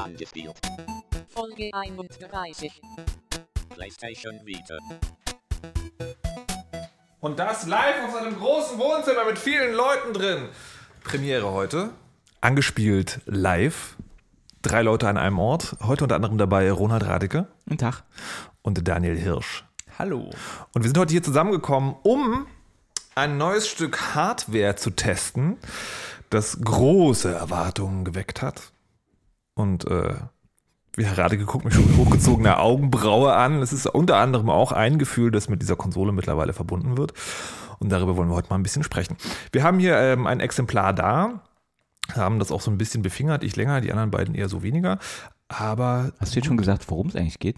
Angespielt. Folge 31. PlayStation Vita. Und das live auf seinem großen Wohnzimmer mit vielen Leuten drin. Premiere heute. Angespielt live. Drei Leute an einem Ort. Heute unter anderem dabei Ronald Radeke Guten Tag. und Daniel Hirsch. Hallo. Und wir sind heute hier zusammengekommen, um ein neues Stück Hardware zu testen, das große Erwartungen geweckt hat. Und äh, wie Herr Radeke guckt mich schon mit hochgezogener Augenbraue an. Es ist unter anderem auch ein Gefühl, das mit dieser Konsole mittlerweile verbunden wird. Und darüber wollen wir heute mal ein bisschen sprechen. Wir haben hier ähm, ein Exemplar da, haben das auch so ein bisschen befingert, ich länger, die anderen beiden eher so weniger. Aber Hast du jetzt schon gesagt, worum es eigentlich geht?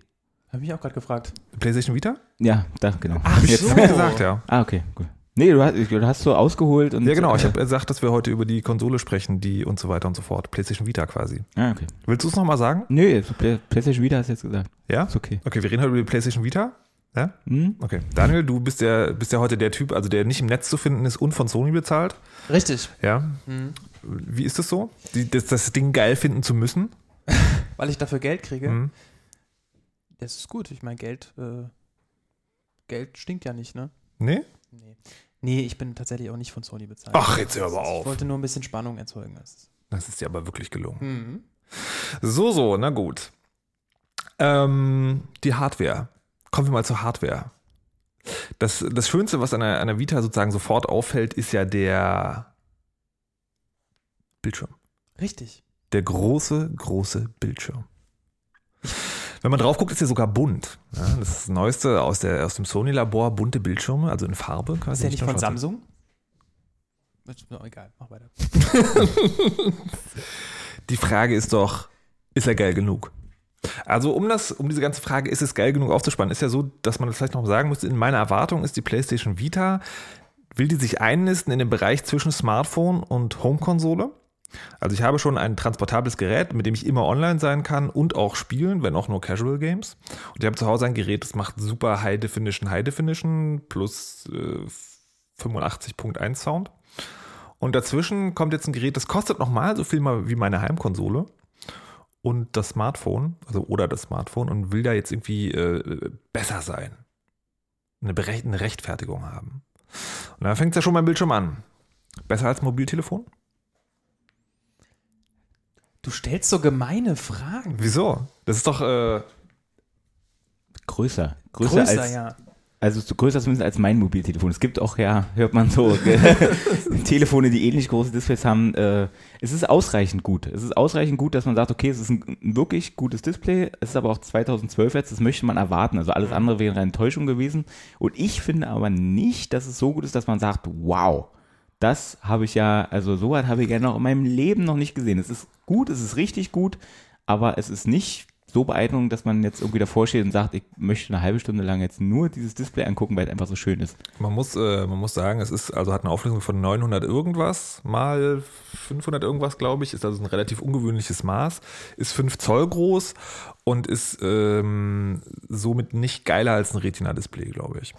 Habe ich auch gerade gefragt. PlayStation Vita? Ja, da, genau. Hab ich jetzt hab ich gesagt, ja. Ah, okay, gut. Nee, du hast, du hast so ausgeholt und. Ja, genau. Ich habe gesagt, dass wir heute über die Konsole sprechen, die und so weiter und so fort. PlayStation Vita quasi. Ah, okay. Willst du es nochmal sagen? Nö, Play- PlayStation Vita hast du jetzt gesagt. Ja? Ist okay. Okay, wir reden heute über die PlayStation Vita. Ja? Hm? Okay. Daniel, du bist ja, bist ja heute der Typ, also der nicht im Netz zu finden ist und von Sony bezahlt. Richtig. Ja. Mhm. Wie ist das so? Die, das, das Ding geil finden zu müssen? Weil ich dafür Geld kriege. Mhm. Das ist gut. Ich meine, Geld, äh, Geld stinkt ja nicht, ne? Nee? Nee. Nee, ich bin tatsächlich auch nicht von Sony bezahlt. Ach, jetzt hör aber Ich auf. wollte nur ein bisschen Spannung erzeugen. Das ist- Das ist dir aber wirklich gelungen. Mhm. So, so, na gut. Ähm, die Hardware. Kommen wir mal zur Hardware. Das, das Schönste, was an der, an der Vita sozusagen sofort auffällt, ist ja der Bildschirm. Richtig. Der große, große Bildschirm. Wenn man drauf guckt, ist er sogar bunt. Ja, das ist das Neueste aus, der, aus dem Sony-Labor, bunte Bildschirme, also in Farbe. Ist quasi, der nicht von schwarz. Samsung? Ist mir auch egal. Mach weiter. Die Frage ist doch, ist er geil genug? Also um das, um diese ganze Frage, ist es geil genug aufzuspannen, ist ja so, dass man das vielleicht noch sagen müsste, in meiner Erwartung ist die PlayStation Vita, will die sich einnisten in den Bereich zwischen Smartphone und Home-Konsole. Also ich habe schon ein transportables Gerät, mit dem ich immer online sein kann und auch spielen, wenn auch nur Casual Games. Und ich habe zu Hause ein Gerät, das macht super High Definition, High Definition plus äh, 85.1 Sound. Und dazwischen kommt jetzt ein Gerät, das kostet nochmal so viel mal wie meine Heimkonsole und das Smartphone, also oder das Smartphone und will da jetzt irgendwie äh, besser sein. Eine, eine Rechtfertigung haben. Und da fängt es ja schon beim Bildschirm an. Besser als Mobiltelefon? Du stellst so gemeine Fragen. Wieso? Das ist doch, äh, Größer. Größer, Größer, als. ja. Also so größer zumindest als mein Mobiltelefon. Es gibt auch, ja, hört man so, Telefone, die ähnlich große Displays haben. Äh, es ist ausreichend gut. Es ist ausreichend gut, dass man sagt, okay, es ist ein, ein wirklich gutes Display. Es ist aber auch 2012 jetzt, das möchte man erwarten. Also alles andere wäre eine Enttäuschung gewesen. Und ich finde aber nicht, dass es so gut ist, dass man sagt, wow, das habe ich ja, also so weit habe ich ja noch in meinem Leben noch nicht gesehen. Es ist gut, es ist richtig gut, aber es ist nicht so beeindruckend, dass man jetzt irgendwie davor steht und sagt, ich möchte eine halbe Stunde lang jetzt nur dieses Display angucken, weil es einfach so schön ist. man muss, äh, man muss sagen, es ist, also hat eine Auflösung von 900 irgendwas mal 500 irgendwas, glaube ich, ist also ein relativ ungewöhnliches Maß, ist 5 Zoll groß und ist ähm, somit nicht geiler als ein Retina-Display, glaube ich.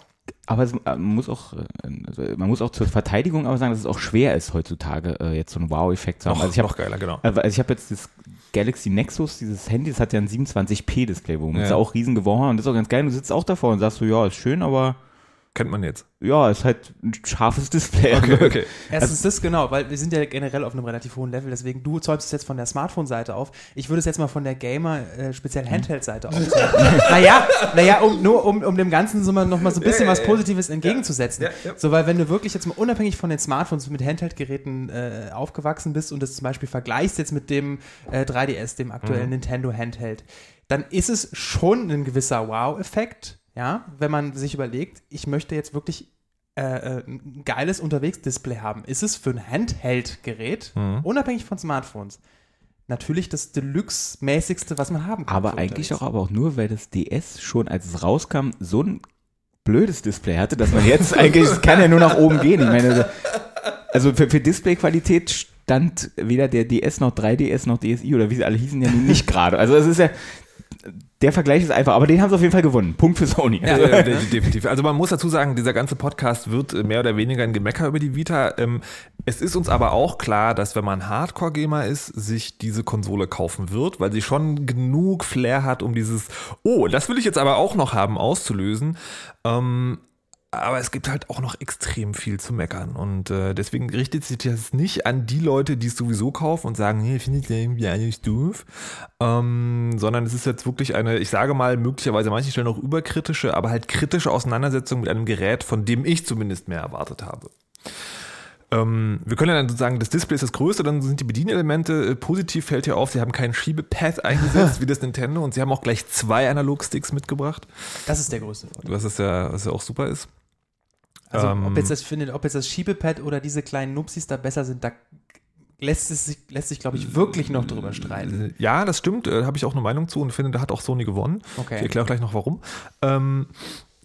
Aber es, äh, man muss auch, äh, also man muss auch zur Verteidigung aber sagen, dass es auch schwer ist heutzutage äh, jetzt so einen Wow-Effekt zu haben. Noch, also ich habe noch geiler, genau. Also ich habe jetzt das Galaxy Nexus, dieses Handy, das hat ja ein 27p-Display, wo man Ja. ist auch riesen geworden und das ist auch ganz geil. Du sitzt auch davor und sagst so, ja, ist schön, aber Kennt man jetzt. ja, ist halt ein scharfes Display. Okay, okay. Erstens das genau, weil wir sind ja generell auf einem relativ hohen Level, deswegen du zäumst es jetzt von der Smartphone-Seite auf. Ich würde es jetzt mal von der Gamer, äh, speziell Handheld-Seite aufzäumen. naja, naja, um, nur um, um dem Ganzen so mal noch mal so ein bisschen Ja, ja, was ja. Positives entgegenzusetzen. Ja, ja. So, weil wenn du wirklich jetzt mal unabhängig von den Smartphones mit Handheld-Geräten äh, aufgewachsen bist und das zum Beispiel vergleichst jetzt mit dem äh, 3DS, dem aktuellen Nintendo Handheld, dann ist es schon ein gewisser Wow-Effekt, ja, wenn man sich überlegt, ich möchte jetzt wirklich äh, äh, ein geiles Unterwegs-Display haben. Ist es für ein Handheld-Gerät, Mhm. unabhängig von Smartphones, natürlich das Deluxe-mäßigste, was man haben kann. Aber eigentlich auch, aber auch nur, weil das DS schon, als es rauskam, so ein blödes Display hatte, dass man jetzt eigentlich, es kann ja nur nach oben gehen. Ich meine, also für, für Displayqualität stand weder der DS noch 3DS noch DSi oder wie sie alle hießen ja nun nicht gerade. Also es ist ja, der Vergleich ist einfach, aber den haben sie auf jeden Fall gewonnen. Punkt für Sony. Ja, ja, de- definitiv. Also man muss dazu sagen, dieser ganze Podcast wird äh, mehr oder weniger ein Gemecker über die Vita. Ähm, Es ist uns aber auch klar, dass wenn man Hardcore-Gamer ist, sich diese Konsole kaufen wird, weil sie schon genug Flair hat, um dieses, oh, das will ich jetzt aber auch noch haben, auszulösen. Ähm, aber es gibt halt auch noch extrem viel zu meckern. Und äh, deswegen richtet sich das nicht an die Leute, die es sowieso kaufen und sagen, nee, finde ich irgendwie eigentlich doof. Ähm, sondern es ist jetzt wirklich eine, ich sage mal, möglicherweise an manchen Stellen auch überkritische, aber halt kritische Auseinandersetzung mit einem Gerät, von dem ich zumindest mehr erwartet habe. Ähm, wir können ja dann sozusagen, das Display ist das größte, dann sind die Bedienelemente. Äh, Positiv fällt hier auf, sie haben keinen Schiebepad eingesetzt wie das Nintendo und sie haben auch gleich zwei Analogsticks mitgebracht, Das ist der größte Vorteil. was es ja, was ja auch super ist. Also Ähm, ob, jetzt das, findet, ob jetzt das Schiebepad oder diese kleinen Nupsis da besser sind, da lässt, es sich, lässt sich, glaube ich, wirklich noch drüber streiten. Ja, das stimmt, äh, habe ich auch eine Meinung zu und finde, da hat auch Sony gewonnen. Okay. Ich erkläre gleich noch warum. Ähm,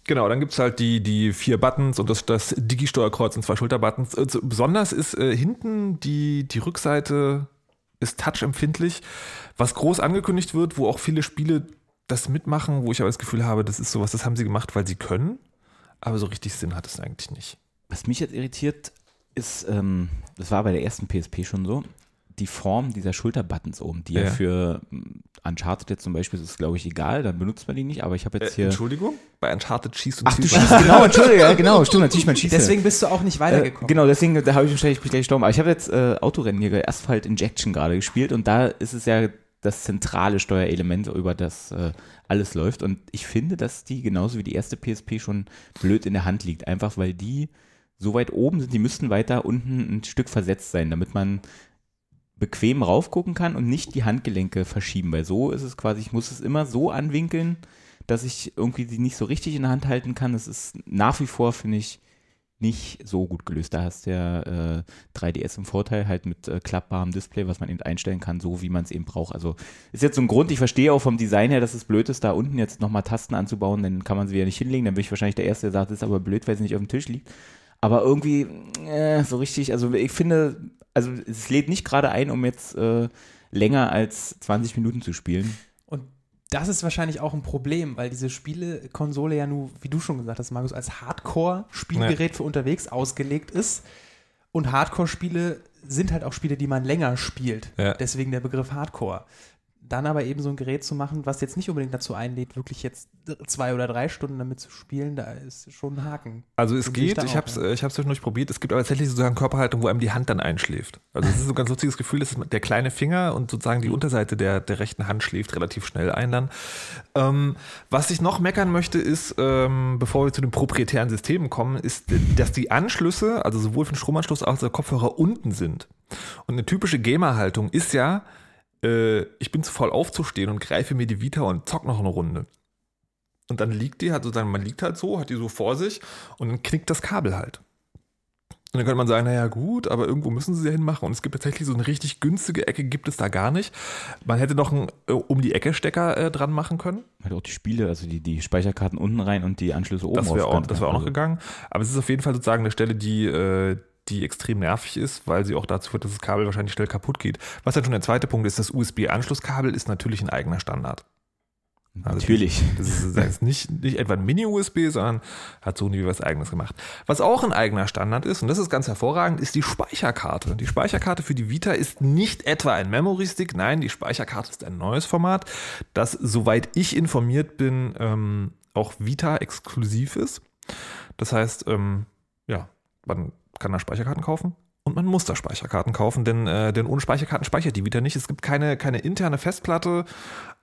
genau, dann gibt es halt die, die vier Buttons und das, das Digi-Steuerkreuz und zwei Schulterbuttons. Äh, so- Besonders ist äh, hinten die, die Rückseite ist touchempfindlich, was groß angekündigt wird, wo auch viele Spiele das mitmachen, wo ich aber das Gefühl habe, das ist sowas, das haben sie gemacht, weil sie können. Aber so richtig Sinn hat es eigentlich nicht. Was mich jetzt irritiert, ist, ähm, das war bei der ersten PSP schon so, die Form dieser Schulterbuttons oben, die ja, Ja. für ähm, Uncharted jetzt zum Beispiel ist, glaube ich, egal, dann benutzt man die nicht, aber ich habe jetzt Äh, hier. Entschuldigung? Bei Uncharted schießt und Ach, du schießt, genau, Entschuldige, ja, genau, stimmt, natürlich, man schießt. Deswegen bist du auch nicht Äh, weitergekommen. genau, deswegen, da habe ich wahrscheinlich gleich gestorben. Aber ich habe jetzt äh, Autorennen hier, Asphalt Injection gerade gespielt und da ist es ja das zentrale Steuerelement, über das äh, alles läuft. Und ich finde, dass die genauso wie die erste PSP schon blöd in der Hand liegt. Einfach weil die so weit oben sind, die müssten weiter unten ein Stück versetzt sein, damit man bequem raufgucken kann und nicht die Handgelenke verschieben. Weil so ist es quasi, ich muss es immer so anwinkeln, dass ich irgendwie die nicht so richtig in der Hand halten kann. Das ist nach wie vor, finde ich, nicht so gut gelöst. Da hast du ja äh, 3DS im Vorteil, halt mit äh, klappbarem Display, was man eben einstellen kann, so wie man es eben braucht. Also ist jetzt so ein Grund, ich verstehe auch vom Design her, dass es blöd ist, da unten jetzt nochmal Tasten anzubauen, dann kann man sie wieder nicht hinlegen. Dann bin ich wahrscheinlich der Erste, der sagt, das ist aber blöd, weil sie nicht auf dem Tisch liegt. Aber irgendwie, äh, so richtig, also ich finde, also es lädt nicht gerade ein, um jetzt äh, länger als 20 Minuten zu spielen. Das ist wahrscheinlich auch ein Problem, weil diese Spielekonsole ja nur, wie du schon gesagt hast, Markus, als Hardcore-Spielgerät für unterwegs ausgelegt ist. Und Hardcore-Spiele sind halt auch Spiele, die man länger spielt. Ja. Deswegen der Begriff Hardcore. Dann aber eben so ein Gerät zu machen, was jetzt nicht unbedingt dazu einlädt, wirklich jetzt zwei oder drei Stunden damit zu spielen, da ist schon ein Haken. Also es So sehe ich geht, da ich habe es ja. ich hab's zwischendurch probiert, es gibt aber tatsächlich sozusagen Körperhaltung, wo einem die Hand dann einschläft. Also es ist so ein ganz lustiges Gefühl, dass der kleine Finger und sozusagen die Unterseite der, der rechten Hand schläft relativ schnell ein dann. Ähm, was ich noch meckern möchte ist, ähm, bevor wir zu den proprietären Systemen kommen, ist, dass die Anschlüsse, also sowohl für den Stromanschluss als auch der Kopfhörer unten sind. Und eine typische Gamer-Haltung ist ja, äh, ich bin zu voll aufzustehen und greife mir die Vita und zock noch eine Runde. Und dann liegt die, halt sozusagen, man liegt halt so, hat die so vor sich und dann knickt das Kabel halt. Und dann könnte man sagen, naja gut, aber irgendwo müssen sie ja hinmachen. Und es gibt tatsächlich so eine richtig günstige Ecke, gibt es da gar nicht. Man hätte noch einen äh, um die Ecke Stecker äh, dran machen können. Halt auch die Spiele, also die, die Speicherkarten unten rein und die Anschlüsse oben Das wäre auch, das wär auch noch Also- gegangen. Aber es ist auf jeden Fall sozusagen eine Stelle, die, äh, die extrem nervig ist, weil sie auch dazu führt, dass das Kabel wahrscheinlich schnell kaputt geht. Was dann schon der zweite Punkt ist, das USB-Anschlusskabel ist natürlich ein eigener Standard. Also Natürlich. Das ist, das ist nicht, nicht etwa ein Mini-USB, sondern hat Sony was eigenes gemacht. Was auch ein eigener Standard ist, und das ist ganz hervorragend, ist die Speicherkarte. Die Speicherkarte für die Vita ist nicht etwa ein Memory-Stick, nein, die Speicherkarte ist ein neues Format, das, soweit ich informiert bin, ähm, auch Vita-exklusiv ist. Das heißt, ähm, ja, man kann da Speicherkarten kaufen. Und man muss da Speicherkarten kaufen, denn, äh, denn ohne Speicherkarten speichert die Vita nicht. Es gibt keine, keine interne Festplatte.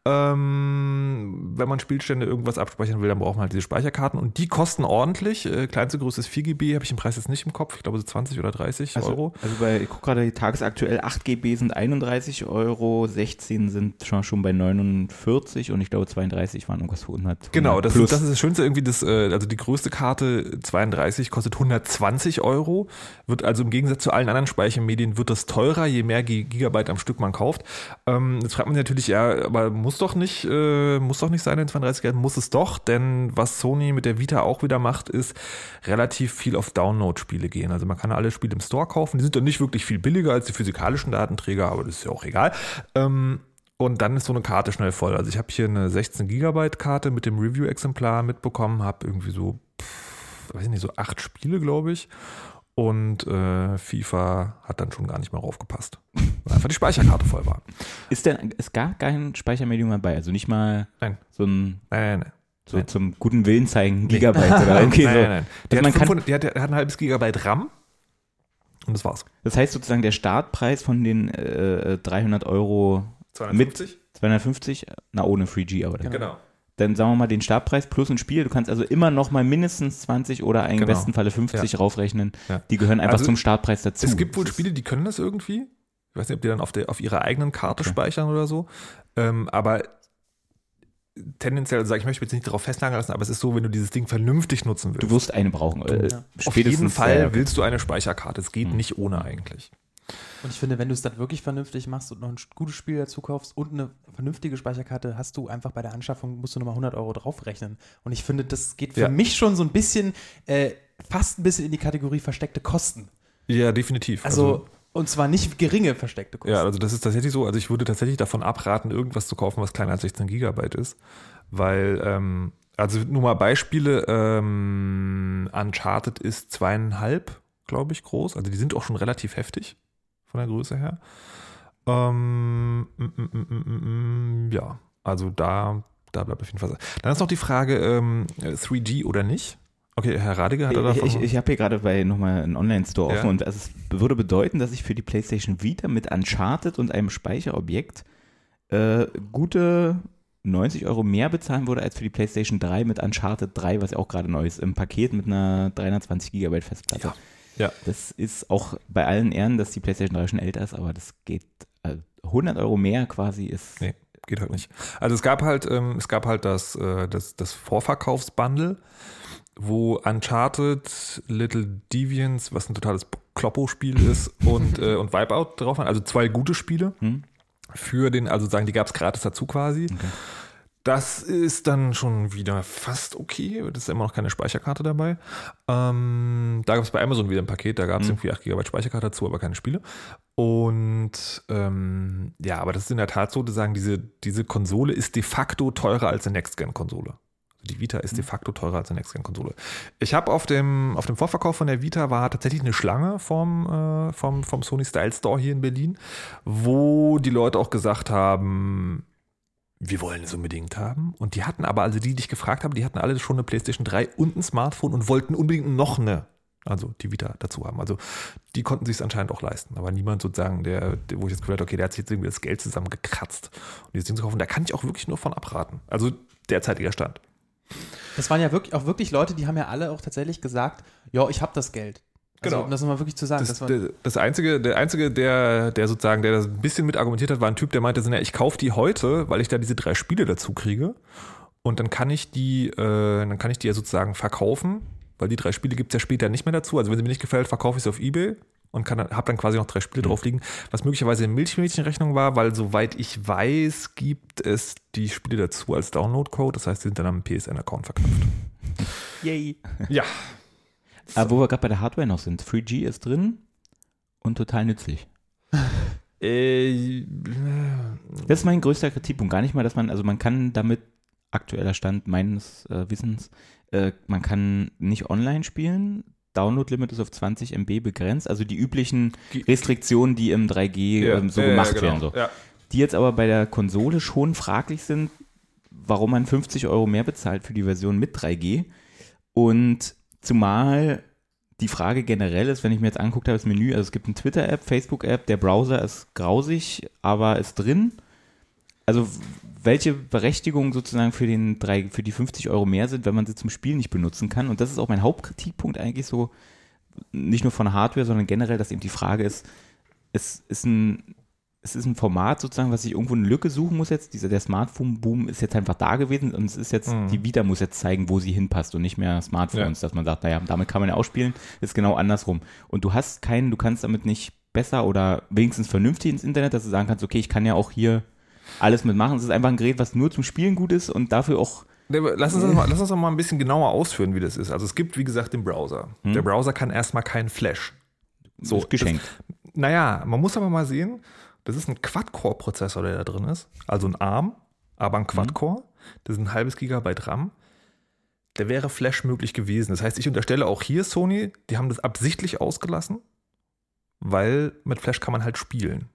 Ähm, wenn man Spielstände irgendwas abspeichern will, dann braucht man halt diese Speicherkarten und die kosten ordentlich. Äh, kleinste Größe ist 4 GB, habe ich den Preis jetzt nicht im Kopf. Ich glaube so 20 oder 30 Also, Euro. also bei, ich gucke gerade, tagesaktuell 8 GB sind 31 Euro, 16 sind schon, schon bei 49 und ich glaube 32 waren irgendwas für 100. Genau, das, plus. ist, das ist das Schönste irgendwie, das, äh, also die größte Karte 32 kostet 120 Euro, wird also im Gegensatz zu allen anderen Speichermedien wird das teurer, je mehr Gi- Gigabyte am Stück man kauft. Ähm, jetzt fragt man sich natürlich, ja, aber muss doch nicht, äh, muss doch nicht sein in 32 Gigabyte, muss es doch, denn was Sony mit der Vita auch wieder macht, ist relativ viel auf Download-Spiele gehen. Also man kann alle Spiele im Store kaufen, die sind dann nicht wirklich viel billiger als die physikalischen Datenträger, aber das ist ja auch egal. Ähm, Und dann ist so eine Karte schnell voll. Also ich habe hier eine 16 Gigabyte Karte mit dem Review-Exemplar mitbekommen, habe irgendwie so, pff, weiß ich nicht, so acht Spiele, glaube ich. Und äh, FIFA hat dann schon gar nicht mehr raufgepasst. Weil einfach die Speicherkarte voll war. Ist denn, ist gar kein Speichermedium dabei? Also nicht mal Nein. so ein, Nein, nein, nein. so zum guten Willen zeigen, ein Gigabyte oder irgendwie nein, so. nein, nein. Der, Also hat man kann, 500, der, hat, hat ein halbes Gigabyte RAM. Und das war's. das heißt sozusagen, der Startpreis von den äh, 300 Euro 250? 250, na ohne 3G, aber dann, Genau. Dann sagen wir mal den Startpreis plus ein Spiel. Du kannst also immer noch mal mindestens 20 oder im Genau. besten Falle 50 raufrechnen. Ja. Die gehören einfach Also, zum Startpreis dazu. Es gibt wohl Das Spiele, die können das irgendwie. Ich weiß nicht, ob die dann auf, der, auf ihrer eigenen Karte Okay. speichern oder so. Ähm, aber tendenziell, also ich möchte mich jetzt nicht darauf festnageln lassen, aber es ist so, wenn du dieses Ding vernünftig nutzen willst. Du wirst eine brauchen. Äh, Ja. auf jeden Fall willst du eine Speicherkarte. Es geht Hm. nicht ohne eigentlich. Und ich finde, wenn du es dann wirklich vernünftig machst und noch ein gutes Spiel dazu kaufst und eine vernünftige Speicherkarte, hast du einfach bei der Anschaffung, musst du nochmal 100 Euro draufrechnen. Und ich finde, das geht für Ja. mich schon so ein bisschen, äh, fast ein bisschen in die Kategorie versteckte Kosten. Ja, definitiv. Also, und zwar nicht geringe versteckte Kosten. Ja, also das ist tatsächlich so. Also ich würde tatsächlich davon abraten, irgendwas zu kaufen, was kleiner als 16 Gigabyte ist. Weil, ähm, also nur mal Beispiele, ähm, Uncharted ist zweieinhalb, glaube ich, groß. Also die sind auch schon relativ heftig von der Größe her. Ähm, mm, mm, mm, ja, also da, da bleibt auf jeden Fall. Dann ist noch die Frage, ähm, 3G oder nicht. Okay, Herr Radiger hat er davon. ich, ich habe hier gerade bei nochmal einen Online-Store Ja. offen und es würde bedeuten, dass ich für die PlayStation Vita mit Uncharted und einem Speicherobjekt äh, gute 90 Euro mehr bezahlen würde als für die PlayStation 3 mit Uncharted 3, was ja auch gerade neu ist, im Paket mit einer 320 Gigabyte Festplatte. Ja. Ja. Das ist auch bei allen Ehren, dass die PlayStation 3 schon älter ist, aber das geht äh, 100 Euro mehr quasi ist. Nee, geht halt nicht. Also es gab halt, ähm, es gab halt das, äh, das, das Vorverkaufsbundle, wo Uncharted, Little Deviants, was ein totales Kloppo-Spiel ist, und, äh, und Wipeout drauf waren. Also zwei gute Spiele Hm? für den, also sagen, die gab es gratis dazu quasi. Okay. Das ist dann schon wieder fast okay. Das ist immer noch keine Speicherkarte dabei. Ähm, da gab es bei Amazon wieder ein Paket, da gab es Mhm. irgendwie 8 GB Speicherkarte dazu, aber keine Spiele. Und ähm, ja, aber das ist in der Tat so, zu sagen, diese, diese Konsole ist de facto teurer als eine Next-Gen-Konsole. Also die Vita ist de facto teurer als eine Next-Gen-Konsole. Ich habe auf dem, auf dem Vorverkauf von der Vita war tatsächlich eine Schlange vom, äh, vom, vom Sony Style Store hier in Berlin, wo die Leute auch gesagt haben, wir wollen es unbedingt haben. Und die hatten aber, also die, die ich gefragt habe, die hatten alle schon eine PlayStation 3 und ein Smartphone und wollten unbedingt noch eine, also die Vita dazu haben. Also die konnten sich es anscheinend auch leisten. Aber niemand sozusagen, der, der wo ich jetzt gehört habe, okay, der hat sich jetzt irgendwie das Geld zusammengekratzt, um dieses Ding zu kaufen. Da kann ich auch wirklich nur von abraten. Also derzeitiger Stand. Das waren ja wirklich auch wirklich Leute, die haben ja alle auch tatsächlich gesagt, ja, ich habe das Geld. Also, Genau. um das nochmal wirklich zu sagen. Das, Das, das einzige, der einzige, der, der sozusagen, der das ein bisschen mit argumentiert hat, war ein Typ, der meinte, na, ich kaufe die heute, weil ich da diese drei Spiele dazu kriege. Und dann kann ich die, äh, dann kann ich die ja sozusagen verkaufen, weil die drei Spiele gibt es ja später nicht mehr dazu. Also wenn sie mir nicht gefällt, verkaufe ich sie auf Ebay und habe dann quasi noch drei Spiele drauf liegen, was möglicherweise eine Milchmädchenrechnung war, weil soweit ich weiß, gibt es die Spiele dazu als Download-Code. Das heißt, sie sind dann am PSN-Account verknüpft. yay. Ja. Aber wo wir gerade bei der Hardware noch sind, 3G ist drin und total nützlich. Äh, Das ist mein größter Kritikpunkt. Gar nicht mal, dass man, also man kann damit, aktueller Stand meines äh, Wissens, äh, man kann nicht online spielen. Download-Limit ist auf 20 MB begrenzt, also die üblichen Restriktionen, die im 3G ähm, so Ja, ja, gemacht genau. werden. So. Ja. Die jetzt aber bei der Konsole schon fraglich sind, warum man 50 Euro mehr bezahlt für die Version mit 3G. Und zumal die Frage generell ist, wenn ich mir jetzt anguckt habe, das Menü, also es gibt eine Twitter-App, Facebook-App, der Browser ist grausig, aber ist drin. Also welche Berechtigung sozusagen für, den drei, für die 50 Euro mehr sind, wenn man sie zum Spiel nicht benutzen kann. Und das ist auch mein Hauptkritikpunkt eigentlich so, nicht nur von Hardware, sondern generell, dass eben die Frage ist, es ist ein, es ist ein Format sozusagen, was ich irgendwo eine Lücke suchen muss jetzt. Dieser, der Smartphone-Boom ist jetzt einfach da gewesen und es ist jetzt, Mhm. die Vita muss jetzt zeigen, wo sie hinpasst und nicht mehr Smartphones, dass man sagt, naja, damit kann man ja auch spielen, ist genau andersrum. Und du hast keinen, du kannst damit nicht besser oder wenigstens vernünftig ins Internet, dass du sagen kannst, okay, ich kann ja auch hier alles mitmachen. Es ist einfach ein Gerät, was nur zum Spielen gut ist und dafür auch Lass uns, das mal, lass uns doch mal ein bisschen genauer ausführen, wie das ist. Also es gibt, wie gesagt, den Browser. Der Browser kann erstmal keinen Flash. So, ist geschenkt. Naja, man muss aber mal sehen, Das ist ein Quad-Core-Prozessor, der da drin ist. Also ein ARM, aber ein Quad-Core. Das ist ein halbes Gigabyte RAM. Der wäre Flash möglich gewesen. Das heißt, ich unterstelle auch hier Sony, die haben das absichtlich ausgelassen, weil mit Flash kann man halt spielen.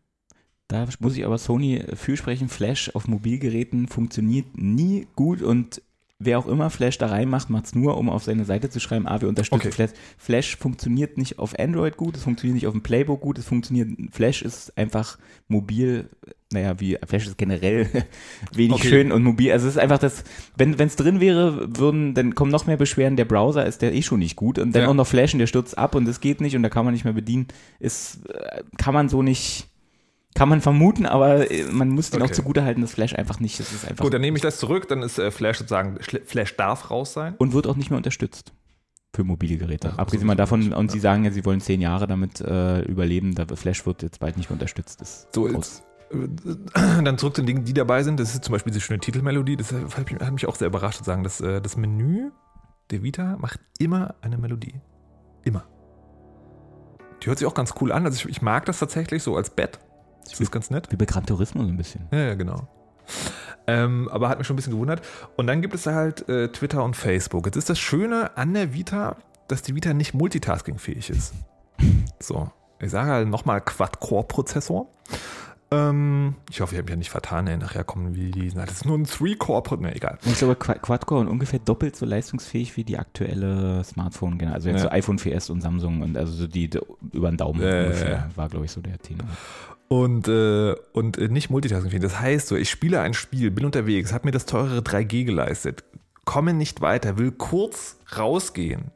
Da muss ich aber Sony fürsprechen, Flash auf Mobilgeräten funktioniert nie gut und wer auch immer Flash da reinmacht, macht es nur, um auf seine Seite zu schreiben, ah, wir unterstützen Okay. Flash. Flash funktioniert nicht auf Android gut, es funktioniert nicht auf dem Playbook gut, es funktioniert, Flash ist einfach mobil, naja, wie Flash ist generell wenig Okay. schön und mobil. Also es ist einfach das, wenn es drin wäre, würden, dann kommen noch mehr Beschwerden, der Browser ist der eh schon nicht gut und dann Ja. auch noch Flash und der stürzt ab und das geht nicht und da kann man nicht mehr bedienen, ist, äh, kann man so nicht, kann man vermuten, aber äh, man muss den auch Okay. zugute halten, dass Flash einfach nicht, das ist einfach Gut, dann nehme ich das zurück, dann ist äh, Flash sozusagen, Flash darf raus sein. und wird auch nicht mehr unterstützt für mobile Geräte. Ja, Abgesehen mal davon, und ja. sie sagen ja, sie wollen zehn Jahre damit äh, überleben, da Flash wird jetzt bald nicht mehr unterstützt. Ist So, groß. Äh, Dann zurück zu den Dingen, die dabei sind. Das ist zum Beispiel diese schöne Titelmelodie. Das hat mich, auch sehr überrascht zu sagen, dass das Menü der Vita macht immer eine Melodie. Immer. Die hört sich auch ganz cool an. Also ich, ich mag das tatsächlich so als Bett. Das ist ganz nett. Wie bei Gran Turismo so ein bisschen. Ja, ja, genau. Ähm, aber hat mich schon ein bisschen gewundert. Und dann gibt es da halt äh, Twitter und Facebook. Jetzt ist das Schöne an der Vita, dass die Vita nicht multitaskingfähig ist. So, ich sage halt nochmal Quad-Core-Prozessor. Ähm, ich hoffe, ich habe mich ja nicht vertan. Ey. Nachher kommen wie die, na, das ist nur ein Three-Core-Prozessor. Ne, egal. Ich glaube, Qua- Quad-Core und ungefähr doppelt so leistungsfähig wie die aktuelle Smartphone, genau. Also jetzt Ja. so iPhone 4S und Samsung und also so die, die über den Daumen ja, ungefähr, war, glaube ich, so der Tenor. Und, äh, und äh, nicht multitaskingfähig. Das heißt so, ich spiele ein Spiel, bin unterwegs, habe mir das teurere 3G geleistet, komme nicht weiter, will kurz rausgehen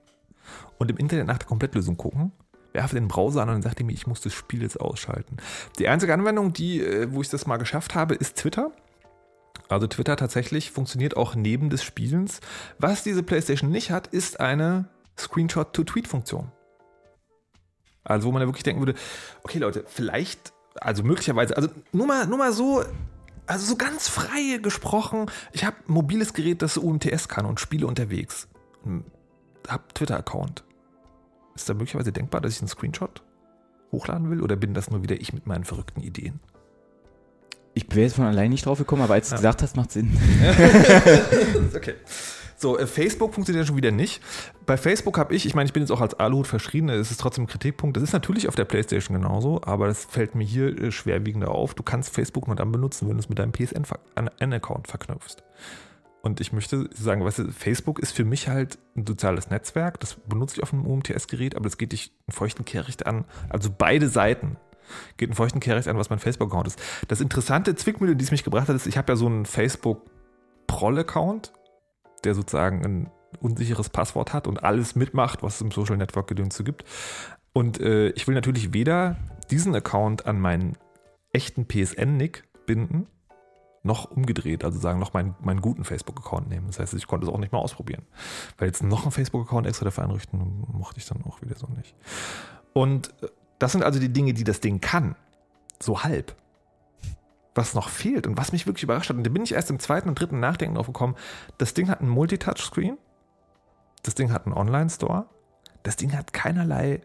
und im Internet nach der Komplettlösung gucken, werfe den Browser an und dann sagt er mir, ich muss das Spiel jetzt ausschalten. Die einzige Anwendung, die, äh, wo ich das mal geschafft habe, ist Twitter. Also Twitter tatsächlich funktioniert auch neben des Spielens. Was diese PlayStation nicht hat, ist eine Screenshot-to-Tweet-Funktion. Also wo man da wirklich denken würde, okay Leute, vielleicht, also möglicherweise, also nur mal, nur mal so, also so ganz frei gesprochen, ich habe ein mobiles Gerät, das UMTS kann und spiele unterwegs. Habe Twitter-Account. Ist da möglicherweise denkbar, dass ich einen Screenshot hochladen will oder bin das nur wieder ich mit meinen verrückten Ideen? Ich wäre jetzt von allein nicht drauf gekommen, aber als du Ja. gesagt hast, macht Sinn. okay. So, äh, Facebook funktioniert ja schon wieder nicht. Bei Facebook habe ich, ich meine, ich bin jetzt auch als Aluhut verschrien, es ist trotzdem ein Kritikpunkt. Das ist natürlich auf der PlayStation genauso, aber das fällt mir hier äh, schwerwiegender auf. Du kannst Facebook nur dann benutzen, wenn du es mit deinem PSN-Account verknüpfst. Und ich möchte sagen, weißt du, Facebook ist für mich halt ein soziales Netzwerk. Das benutze ich auf einem UMTS-Gerät, aber das geht dich einen feuchten Kehricht an. Also beide Seiten geht einen feuchten Kehricht an, was mein Facebook-Account ist. Das interessante Zwickmühle, die es mich gebracht hat, ist, ich habe ja so einen Facebook-Proll-Account, der sozusagen ein unsicheres Passwort hat und alles mitmacht, was es im Social Network Gedöns gibt. Und äh, ich will natürlich weder diesen Account an meinen echten PSN-Nick binden, noch umgedreht, also sagen, noch meinen, meinen guten Facebook-Account nehmen. Das heißt, ich konnte es auch nicht mal ausprobieren. Weil jetzt noch einen Facebook-Account extra dafür einrichten, mochte ich dann auch wieder so nicht. Und äh, das sind also die Dinge, die das Ding kann. So halb. Was noch fehlt und was mich wirklich überrascht hat, und da bin ich erst im zweiten und dritten Nachdenken drauf gekommen, das Ding hat einen Multitouch-Screen, das Ding hat einen Online-Store, das Ding hat keinerlei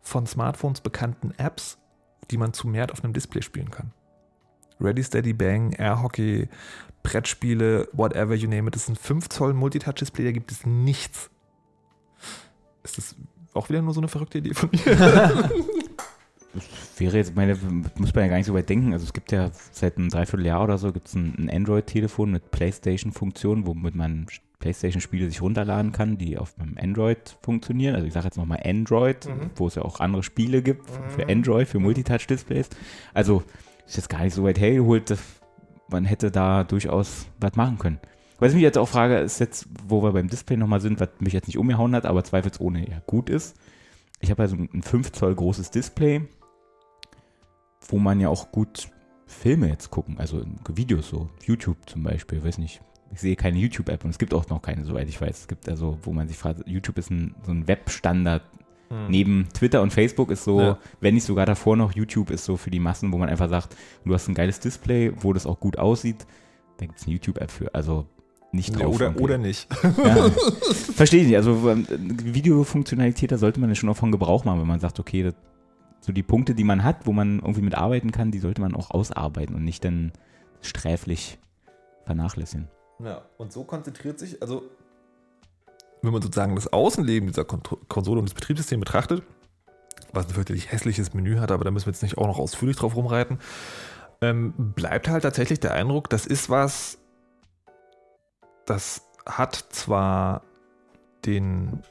von Smartphones bekannten Apps, die man zu mehr auf einem Display spielen kann. Ready, Steady, Bang, Air Hockey, Brettspiele, whatever you name it, das ist ein 5 Zoll Multitouch-Display, da gibt es nichts. Ist das auch wieder nur so eine verrückte Idee von mir? Wäre jetzt, meine, muss man ja gar nicht so weit denken. Also es gibt ja seit einem Dreivierteljahr oder so gibt es ein, ein Android-Telefon mit Playstation-Funktion, womit man Playstation-Spiele sich runterladen kann, die auf einem Android funktionieren. Also ich sage jetzt nochmal Android, Mhm. wo es ja auch andere Spiele gibt für Android, für Multitouch-Displays. Also ist jetzt gar nicht so weit hergeholt, man hätte da durchaus was machen können. Was ich mich jetzt auch frage, ist jetzt, wo wir beim Display nochmal sind, was mich jetzt nicht umgehauen hat, aber zweifelsohne ja gut ist. Ich habe also ein 5 Zoll großes Display, wo man ja auch gut Filme jetzt gucken, also Videos so, YouTube zum Beispiel, weiß nicht. Ich sehe keine YouTube-App und es gibt auch noch keine, soweit ich weiß. Es gibt also, wo man sich fragt, YouTube ist ein, so ein Webstandard. Neben Twitter und Facebook ist so, Ja. wenn nicht sogar davor noch, YouTube ist so für die Massen, wo man einfach sagt, du hast ein geiles Display, wo das auch gut aussieht, da gibt es eine YouTube-App für. Also nicht Ja, drauf. oder, oder nicht. Ja. Verstehe ich nicht. Also ähm, Videofunktionalität, da sollte man ja schon auch von Gebrauch machen, wenn man sagt, okay, das so die Punkte, die man hat, wo man irgendwie mit arbeiten kann, die sollte man auch ausarbeiten und nicht dann sträflich vernachlässigen. Ja, und so konzentriert sich, also wenn man sozusagen das Außenleben dieser Konsole und das Betriebssystem betrachtet, was ein fürchterlich hässliches Menü hat, aber da müssen wir jetzt nicht auch noch ausführlich drauf rumreiten, ähm, bleibt halt tatsächlich der Eindruck, das ist was, das hat zwar den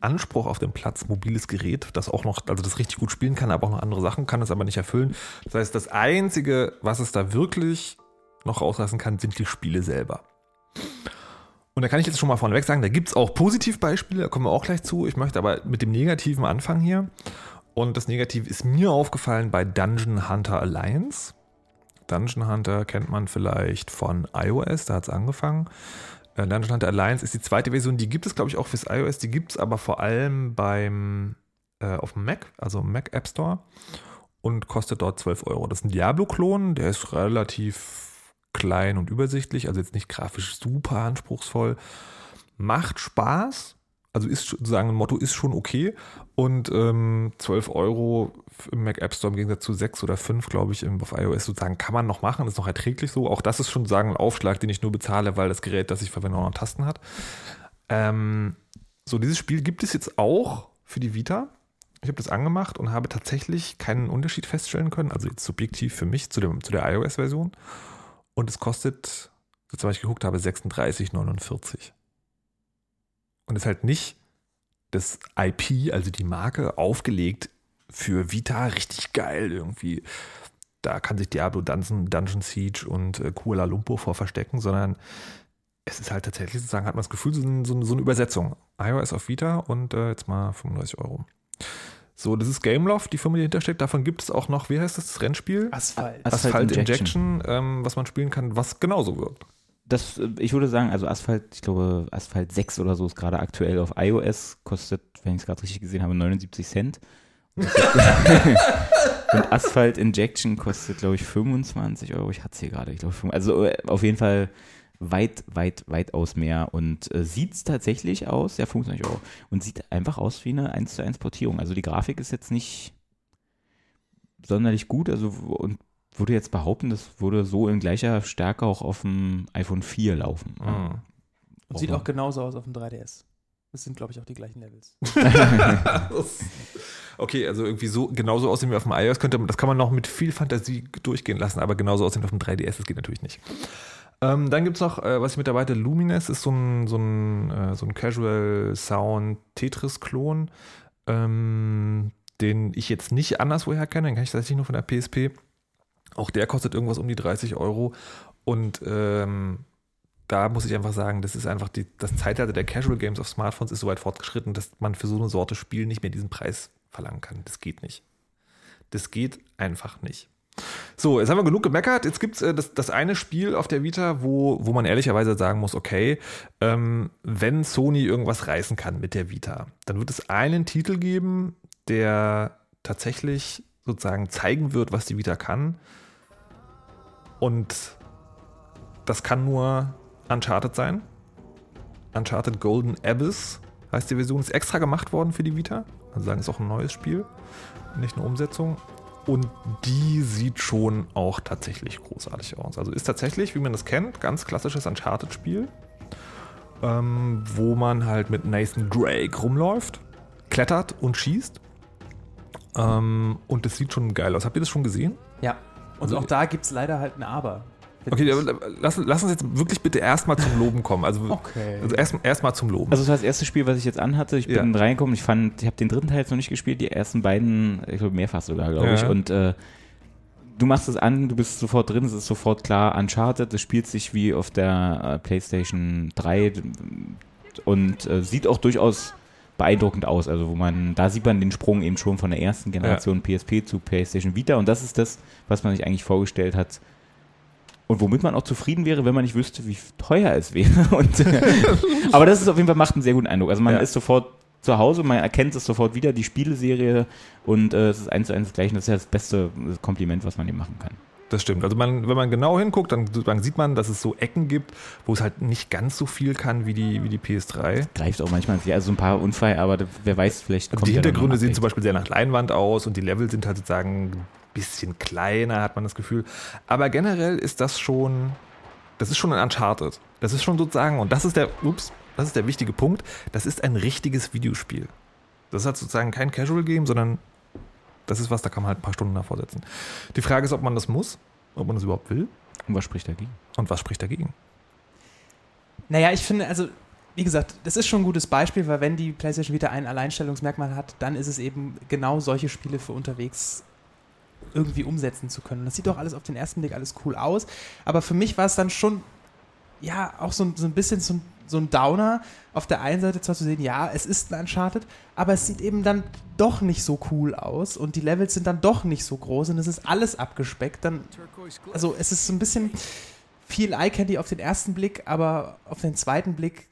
Anspruch auf den Platz mobiles Gerät, das auch noch, also das richtig gut spielen kann, aber auch noch andere Sachen kann es aber nicht erfüllen. Das heißt, das Einzige, was es da wirklich noch rauslassen kann, sind die Spiele selber. Und da kann ich jetzt schon mal vorneweg sagen, da gibt es auch Positivbeispiele, da kommen wir auch gleich zu. Ich möchte aber mit dem Negativen anfangen hier. Und das Negative ist mir aufgefallen bei Dungeon Hunter Alliance. Dungeon Hunter kennt man vielleicht von iOS, da hat es angefangen. Äh, Dungeon Hunter Alliance ist die zweite Version, die gibt es, glaube ich, auch fürs iOS, die gibt es aber vor allem beim äh, auf dem Mac, also Mac App Store und kostet dort 12 Euro. Das ist ein Diablo-Klon, der ist relativ klein und übersichtlich, also jetzt nicht grafisch super anspruchsvoll. Macht Spaß, also ist sozusagen ein Motto ist schon okay. Und ähm, 12 Euro im Mac App Store im Gegensatz zu 6 oder 5, glaube ich, auf iOS sozusagen kann man noch machen, ist noch erträglich so. Auch das ist schon sagen ein Aufschlag, den ich nur bezahle, weil das Gerät, das ich verwende, auch noch Tasten hat. Ähm, so, dieses Spiel gibt es jetzt auch für die Vita. Ich habe das angemacht und habe tatsächlich keinen Unterschied feststellen können, also jetzt subjektiv für mich zu, dem, zu der iOS-Version. Und es kostet, weil ich geguckt habe, 36,49. Und ist halt nicht das IP, also die Marke, aufgelegt für Vita, richtig geil irgendwie. Da kann sich Diablo Dungeon, Dungeon Siege und äh, Kuala Lumpur vor verstecken, sondern es ist halt tatsächlich sozusagen, hat man das Gefühl, so, so, eine- so eine Übersetzung. iOS auf Vita und äh, jetzt mal 35 Euro. So, das ist Gameloft, die Firma, die dahinter steckt. Davon gibt es auch noch, wie heißt das, das Rennspiel? Asphalt. Asphalt Asphalt Injection. Injection, ähm, was man spielen kann, was genauso wirkt. Das, äh, ich würde sagen, also Asphalt, ich glaube, Asphalt 6 oder so ist gerade aktuell auf iOS, kostet, wenn ich es gerade richtig gesehen habe, 79 Cent. Und und Asphalt Injection kostet, glaube ich, 25 Euro. Ich hatte es hier gerade. Ich glaube, also äh, auf jeden Fall weit, weit, weitaus mehr und äh, sieht tatsächlich aus, ja, 25 Euro, und sieht einfach aus wie eine 1 zu 1 Portierung. Also die Grafik ist jetzt nicht sonderlich gut, also und würde jetzt behaupten, das würde so in gleicher Stärke auch auf dem iPhone 4 laufen. Mhm. Und sieht auch genauso aus auf dem 3DS. Das sind, glaube ich, auch die gleichen Levels. okay, also irgendwie so genauso aussehen wie auf dem iOS könnte man, das kann man noch mit viel Fantasie durchgehen lassen, aber genauso aussehen auf dem 3DS, das geht natürlich nicht. Ähm, dann gibt es noch, äh, was ich mit dabei hatte, Lumines ist so ein, so ein, äh, so ein Casual Sound Tetris-Klon, ähm, den ich jetzt nicht anderswoher kenne, den kann ich tatsächlich nur von der PSP. Auch der kostet irgendwas um die 30 Euro und ähm, da muss ich einfach sagen, das ist einfach die, das Zeitalter der Casual Games auf Smartphones ist so weit fortgeschritten, dass man für so eine Sorte Spiel nicht mehr diesen Preis verlangen kann. Das geht nicht. Das geht einfach nicht. So, jetzt haben wir genug gemeckert. Jetzt gibt es äh, das, das eine Spiel auf der Vita, wo, wo man ehrlicherweise sagen muss, okay, ähm, wenn Sony irgendwas reißen kann mit der Vita, dann wird es einen Titel geben, der tatsächlich sozusagen zeigen wird, was die Vita kann. Und das kann nur Uncharted sein. Uncharted Golden Abyss heißt die Version, ist extra gemacht worden für die Vita. Also sagen, ist auch ein neues Spiel, nicht eine Umsetzung. Und die sieht schon auch tatsächlich großartig aus. Also ist tatsächlich, wie man das kennt, ganz klassisches Uncharted-Spiel, ähm, wo man halt mit Nathan Drake rumläuft, klettert und schießt. Ähm, und das sieht schon geil aus. Habt ihr das schon gesehen? Ja. Und Also- auch da gibt es leider halt ein Aber. Okay, aber lass, lass uns jetzt wirklich bitte erstmal zum Loben kommen. Also, Okay. also erstmal erst zum Loben. Also das war das erste Spiel, was ich jetzt anhatte. Ich bin Ja. reingekommen. Ich fand, ich habe den dritten Teil jetzt noch nicht gespielt. Die ersten beiden, ich glaube mehrfach sogar, glaube Ja. ich. Und äh, du machst es an, du bist sofort drin. Es ist sofort klar Uncharted. Es spielt sich wie auf der äh, PlayStation 3 und äh, sieht auch durchaus beeindruckend aus. Also wo man, da sieht man den Sprung eben schon von der ersten Generation PSP zu PlayStation Vita. Und das ist das, was man sich eigentlich vorgestellt hat. Und womit man auch zufrieden wäre, wenn man nicht wüsste, wie teuer es wäre. Und, äh, aber das ist auf jeden Fall, macht einen sehr guten Eindruck. Also man Ja. ist sofort zu Hause, man erkennt es sofort wieder, die Spieleserie und äh, es ist eins zu eins das gleiche. Das ist ja das beste Kompliment, was man ihm machen kann. Das stimmt. Also man, wenn man genau hinguckt, dann, dann sieht man, dass es so Ecken gibt, wo es halt nicht ganz so viel kann wie die, wie die PS3. Greift auch manchmal, ja, also ein paar Unfall, aber wer weiß, vielleicht Also kommt die ja Hintergründe ein sehen zum Beispiel sehr nach Leinwand aus und die Level sind halt sozusagen bisschen kleiner, hat man das Gefühl. Aber generell ist das schon, das ist schon ein Uncharted. Das ist schon sozusagen, und das ist der, ups, das ist der wichtige Punkt, das ist ein richtiges Videospiel. Das ist halt sozusagen kein Casual-Game, sondern das ist was, da kann man halt ein paar Stunden davor setzen. Die Frage ist, ob man das muss, ob man das überhaupt will Und was spricht dagegen? und was spricht dagegen. Naja, ich finde, also, wie gesagt, das ist schon ein gutes Beispiel, weil wenn die PlayStation Vita ein Alleinstellungsmerkmal hat, dann ist es eben genau solche Spiele für unterwegs irgendwie umsetzen zu können. Das sieht doch alles auf den ersten Blick alles cool aus, aber für mich war es dann schon, ja, auch so, ein- so ein bisschen so ein, so ein Downer, auf der einen Seite zwar zu sehen, ja, es ist ein Uncharted, aber es sieht eben dann doch nicht so cool aus und die Levels sind dann doch nicht so groß und es ist alles abgespeckt. Dann, also es ist so ein bisschen viel Eye Candy auf den ersten Blick, aber auf den zweiten Blick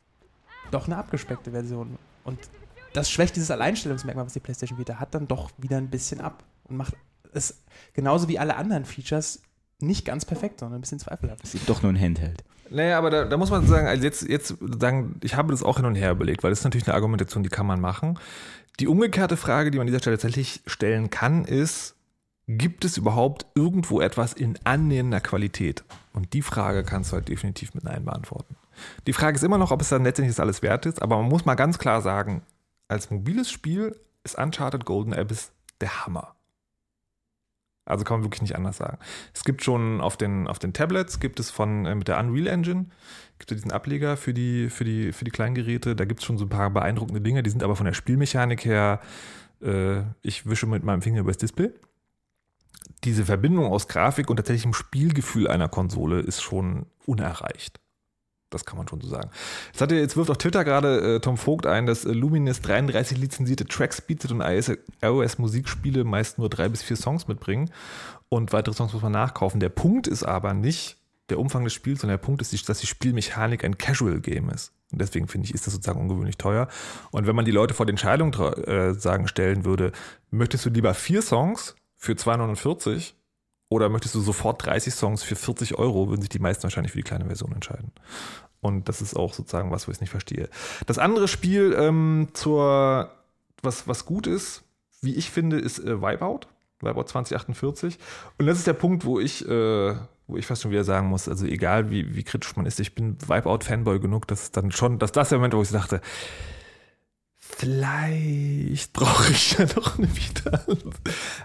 doch eine abgespeckte Version. Und das schwächt dieses Alleinstellungsmerkmal, was die PlayStation Vita hat, dann doch wieder ein bisschen ab und macht es genauso wie alle anderen Features nicht ganz perfekt, sondern ein bisschen zweifelhaft. Das ist doch nur ein Handheld. Naja, aber da, da muss man sagen, also jetzt, jetzt sagen, ich habe das auch hin und her überlegt, weil das ist natürlich eine Argumentation, die kann man machen. Die umgekehrte Frage, die man an dieser Stelle tatsächlich stellen kann, ist, gibt es überhaupt irgendwo etwas in annähernder Qualität? Und die Frage kannst du halt definitiv mit Nein beantworten. Die Frage ist immer noch, ob es dann letztendlich das alles wert ist, aber man muss mal ganz klar sagen, als mobiles Spiel ist Uncharted Golden Abyss der Hammer. Also kann man wirklich nicht anders sagen. Es gibt schon auf den, auf den Tablets, gibt es von äh, mit der Unreal Engine, gibt es diesen Ableger für die, für die, für die kleinen Geräte. Da gibt es schon so ein paar beeindruckende Dinge, die sind aber von der Spielmechanik her, äh, ich wische mit meinem Finger übers Display. Diese Verbindung aus Grafik und tatsächlichem Spielgefühl einer Konsole ist schon unerreicht. Das kann man schon so sagen. Jetzt, hat, jetzt wirft auf Twitter gerade äh, Tom Vogt ein, dass äh, Luminous 33 lizenzierte Tracks bietet und iOS-Musikspiele meist nur drei bis vier Songs mitbringen und weitere Songs muss man nachkaufen. Der Punkt ist aber nicht der Umfang des Spiels, sondern der Punkt ist, dass die Spielmechanik ein Casual-Game ist. Und deswegen finde ich, ist das sozusagen ungewöhnlich teuer. Und wenn man die Leute vor die Entscheidung äh, sagen stellen würde, möchtest du lieber vier Songs für 2,49 oder möchtest du sofort 30 Songs für 40 Euro, würden sich die meisten wahrscheinlich für die kleine Version entscheiden. Und das ist auch sozusagen was, wo ich es nicht verstehe. Das andere Spiel ähm, zur, was, was gut ist, wie ich finde, ist äh, Wipeout. Wipeout 2048. Und das ist der Punkt, wo ich, äh, wo ich fast schon wieder sagen muss, also egal wie, wie kritisch man ist, ich bin Wipeout-Fanboy genug, dass dann schon, dass das der Moment, wo ich dachte, vielleicht brauche ich ja noch eine Vita.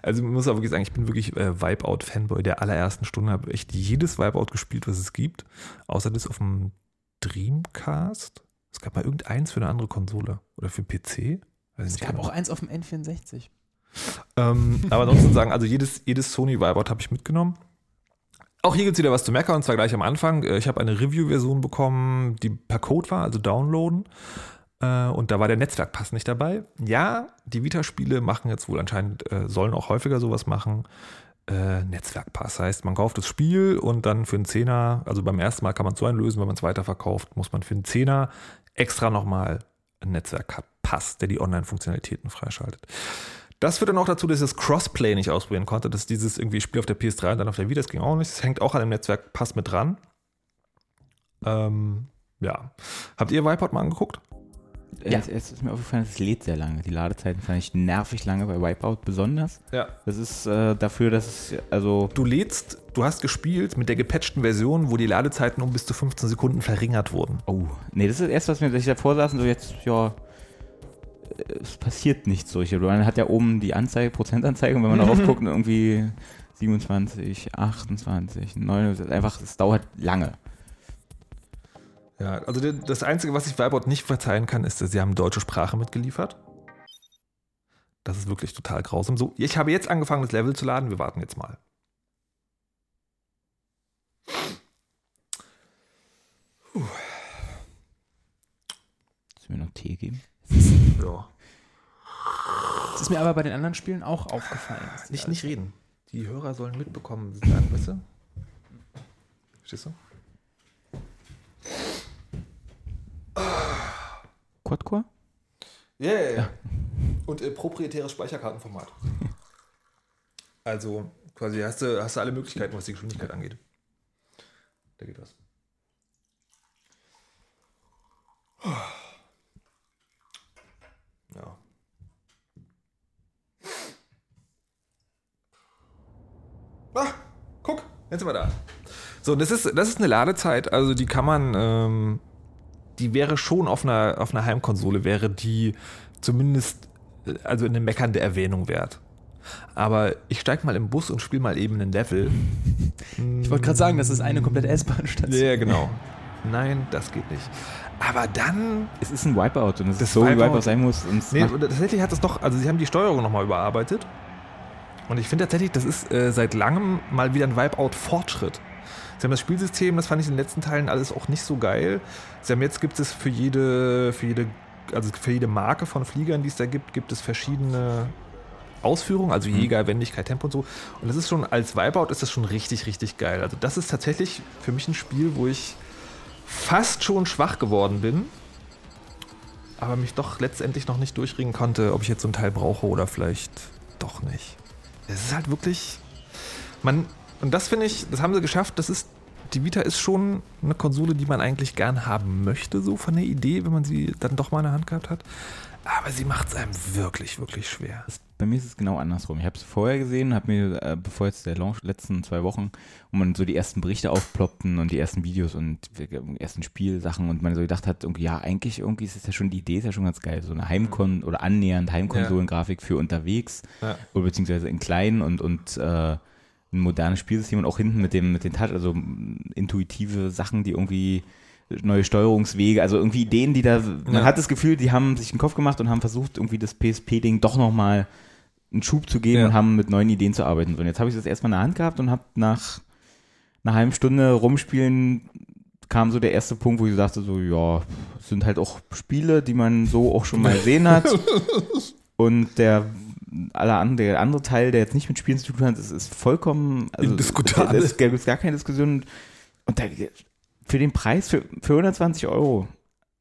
Also man muss aber wirklich sagen, ich bin wirklich äh, Wipeout-Fanboy der allerersten Stunde, habe echt jedes Wipeout gespielt, was es gibt, außer das auf dem Dreamcast. Es gab mal irgendeins für eine andere Konsole oder für PC. Weiß ich Es gab genau. auch eins auf dem N64. Ähm, aber ansonsten sagen, also jedes, jedes Sony Wipeout habe ich mitgenommen. Auch hier gibt es wieder was zu meckern, und zwar gleich am Anfang. Äh, Ich habe eine Review-Version bekommen, die per Code war, also downloaden. Äh, Und da war der Netzwerkpass nicht dabei. Ja, die Vita-Spiele machen jetzt wohl anscheinend, äh, sollen auch häufiger sowas machen. Äh, Netzwerkpass heißt, man kauft das Spiel und dann für einen Zehner, also beim ersten Mal kann man es so einlösen, wenn man es weiterverkauft, muss man für einen Zehner extra nochmal einen Netzwerkpass, der die Online-Funktionalitäten freischaltet. Das führt dann auch dazu, dass ich das Crossplay nicht ausprobieren konnte, dass dieses irgendwie Spiel auf der PS3 und dann auf der Vita, das ging auch nicht. Das hängt auch an dem Netzwerkpass mit dran. Ähm, ja. Habt ihr Wipeout mal angeguckt? Ja. Es, es ist mir aufgefallen, es lädt sehr lange. Die Ladezeiten fand ich nervig lange bei Wipeout besonders. Ja. Das ist äh, dafür, dass es, also, Du lädst, du hast gespielt mit der gepatchten Version, wo die Ladezeiten um bis zu 15 Sekunden verringert wurden. oh, nee, das ist erst, was mir, dass ich davor saß und so jetzt, ja, es passiert nichts solche. Man hat ja oben die Anzeige, Prozentanzeige und wenn man darauf guckt, irgendwie 27, 28, 29, einfach, es dauert lange. Ja, also das Einzige, was ich Wipeout nicht verzeihen kann, ist, dass sie haben deutsche Sprache mitgeliefert. Das ist wirklich total grausam. So, ich habe jetzt angefangen, das Level zu laden. Wir warten jetzt mal. Willst du mir noch Tee geben? Ja. Das ist mir aber bei den anderen Spielen auch aufgefallen. Nicht, nicht reden. Die Hörer sollen mitbekommen, sagen, weißt du? Verstehst du? Quad-Core? Ja, ja. Und äh, proprietäres Speicherkartenformat. Also quasi hast du, hast du alle Möglichkeiten, was die Geschwindigkeit angeht. Da geht was. Ja. Ah, guck, jetzt sind wir da. So, das ist, das ist eine Ladezeit, also die kann man, ähm, die wäre schon auf einer, auf einer Heimkonsole, wäre die zumindest, äh, also eine meckernde Erwähnung wert. Aber ich steig mal im Bus und spiele mal eben einen Level. Ich wollte gerade sagen, das ist eine komplette S-Bahn-Station. Ja, genau. Nein, das geht nicht. Aber dann. Es ist ein Wipeout und es Das ist so, wie Wipeout- Wipeout sein muss. Nee, tatsächlich hat es doch, also sie haben die Steuerung nochmal überarbeitet. Und ich finde tatsächlich, das ist äh, seit langem mal wieder ein Wipeout-Fortschritt. Sie haben das Spielsystem, das fand ich in den letzten Teilen alles auch nicht so geil. Sie haben jetzt gibt es für jede, für jede, also für jede Marke von Fliegern, die es da gibt, gibt es verschiedene Ausführungen, also Jäger, Wendigkeit, Tempo und so. Und das ist schon, als Wipeout ist das schon richtig, richtig geil. Also das ist tatsächlich für mich ein Spiel, wo ich fast schon schwach geworden bin, aber mich doch letztendlich noch nicht durchringen konnte, ob ich jetzt so ein Teil brauche oder vielleicht doch nicht. Es ist halt wirklich, man, und das finde ich, das haben sie geschafft, das ist, die Vita ist schon eine Konsole, die man eigentlich gern haben möchte, so von der Idee, wenn man sie dann doch mal in der Hand gehabt hat. Aber sie macht es einem wirklich, wirklich schwer. Bei mir ist es genau andersrum. Ich habe es vorher gesehen, habe mir, äh, bevor jetzt der Launch, letzten zwei Wochen, wo man so die ersten Berichte aufploppten und die ersten Videos und die ersten Spielsachen und man so gedacht hat, irgendwie, ja, eigentlich irgendwie ist es ja schon, die Idee ist ja schon ganz geil. So eine Heimkon- oder annähernd Heimkonsolengrafik für unterwegs Ja. oder beziehungsweise in klein und, und äh, ein modernes Spielsystem und auch hinten mit dem, mit den Touch, also intuitive Sachen, die irgendwie neue Steuerungswege, also irgendwie Ideen, die da, man Ja. hat das Gefühl, die haben sich einen Kopf gemacht und haben versucht, irgendwie das PSP-Ding doch nochmal einen Schub zu geben Ja. und haben mit neuen Ideen zu arbeiten. Und jetzt habe ich das erstmal in der Hand gehabt und habe nach einer halben Stunde rumspielen kam so der erste Punkt, wo ich sagte so, ja, es sind halt auch Spiele, die man so auch schon mal gesehen hat. Und der aller andere, der andere Teil, der jetzt nicht mit Spielen zu tun hat, ist, ist vollkommen also, Indiskutabel. Es gibt gar keine Diskussion. Und da, für den Preis, für, für 120 Euro,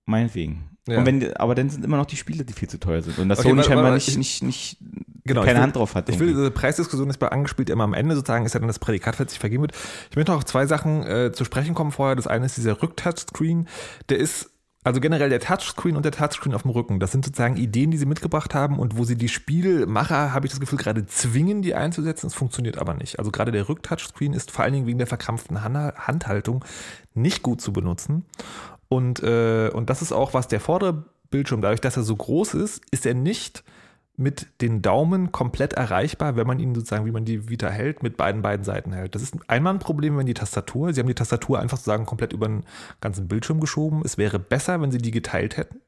meinetwegen. Ja. Und wenn, aber dann sind immer noch die Spiele, die viel zu teuer sind. Und dass Okay, Sony scheinbar nicht, ich- nicht, nicht Genau, keine will- Hand drauf hat. Ich will, diese Preisdiskussion ist bei angespielt immer am Ende sozusagen, ist ja dann das Prädikat, das sich vergeben wird. Ich möchte noch auf zwei Sachen äh, zu sprechen kommen vorher. Das eine ist dieser Rücktouchscreen. Der ist, also generell der Touchscreen und der Touchscreen auf dem Rücken. Das sind sozusagen Ideen, die sie mitgebracht haben und wo sie die Spielmacher, habe ich das Gefühl, gerade zwingen, die einzusetzen. Es funktioniert aber nicht. Also gerade der Rücktouchscreen ist vor allen Dingen wegen der verkrampften Han- Handhaltung nicht gut zu benutzen. Und, äh, und das ist auch was der vordere Bildschirm, dadurch, dass er so groß ist, ist er nicht mit den Daumen komplett erreichbar, wenn man ihn sozusagen, wie man die Vita hält, mit beiden beiden Seiten hält. Das ist einmal ein Problem, wenn die Tastatur, sie haben die Tastatur einfach sozusagen komplett über den ganzen Bildschirm geschoben. Es wäre besser, wenn sie die geteilt hätten.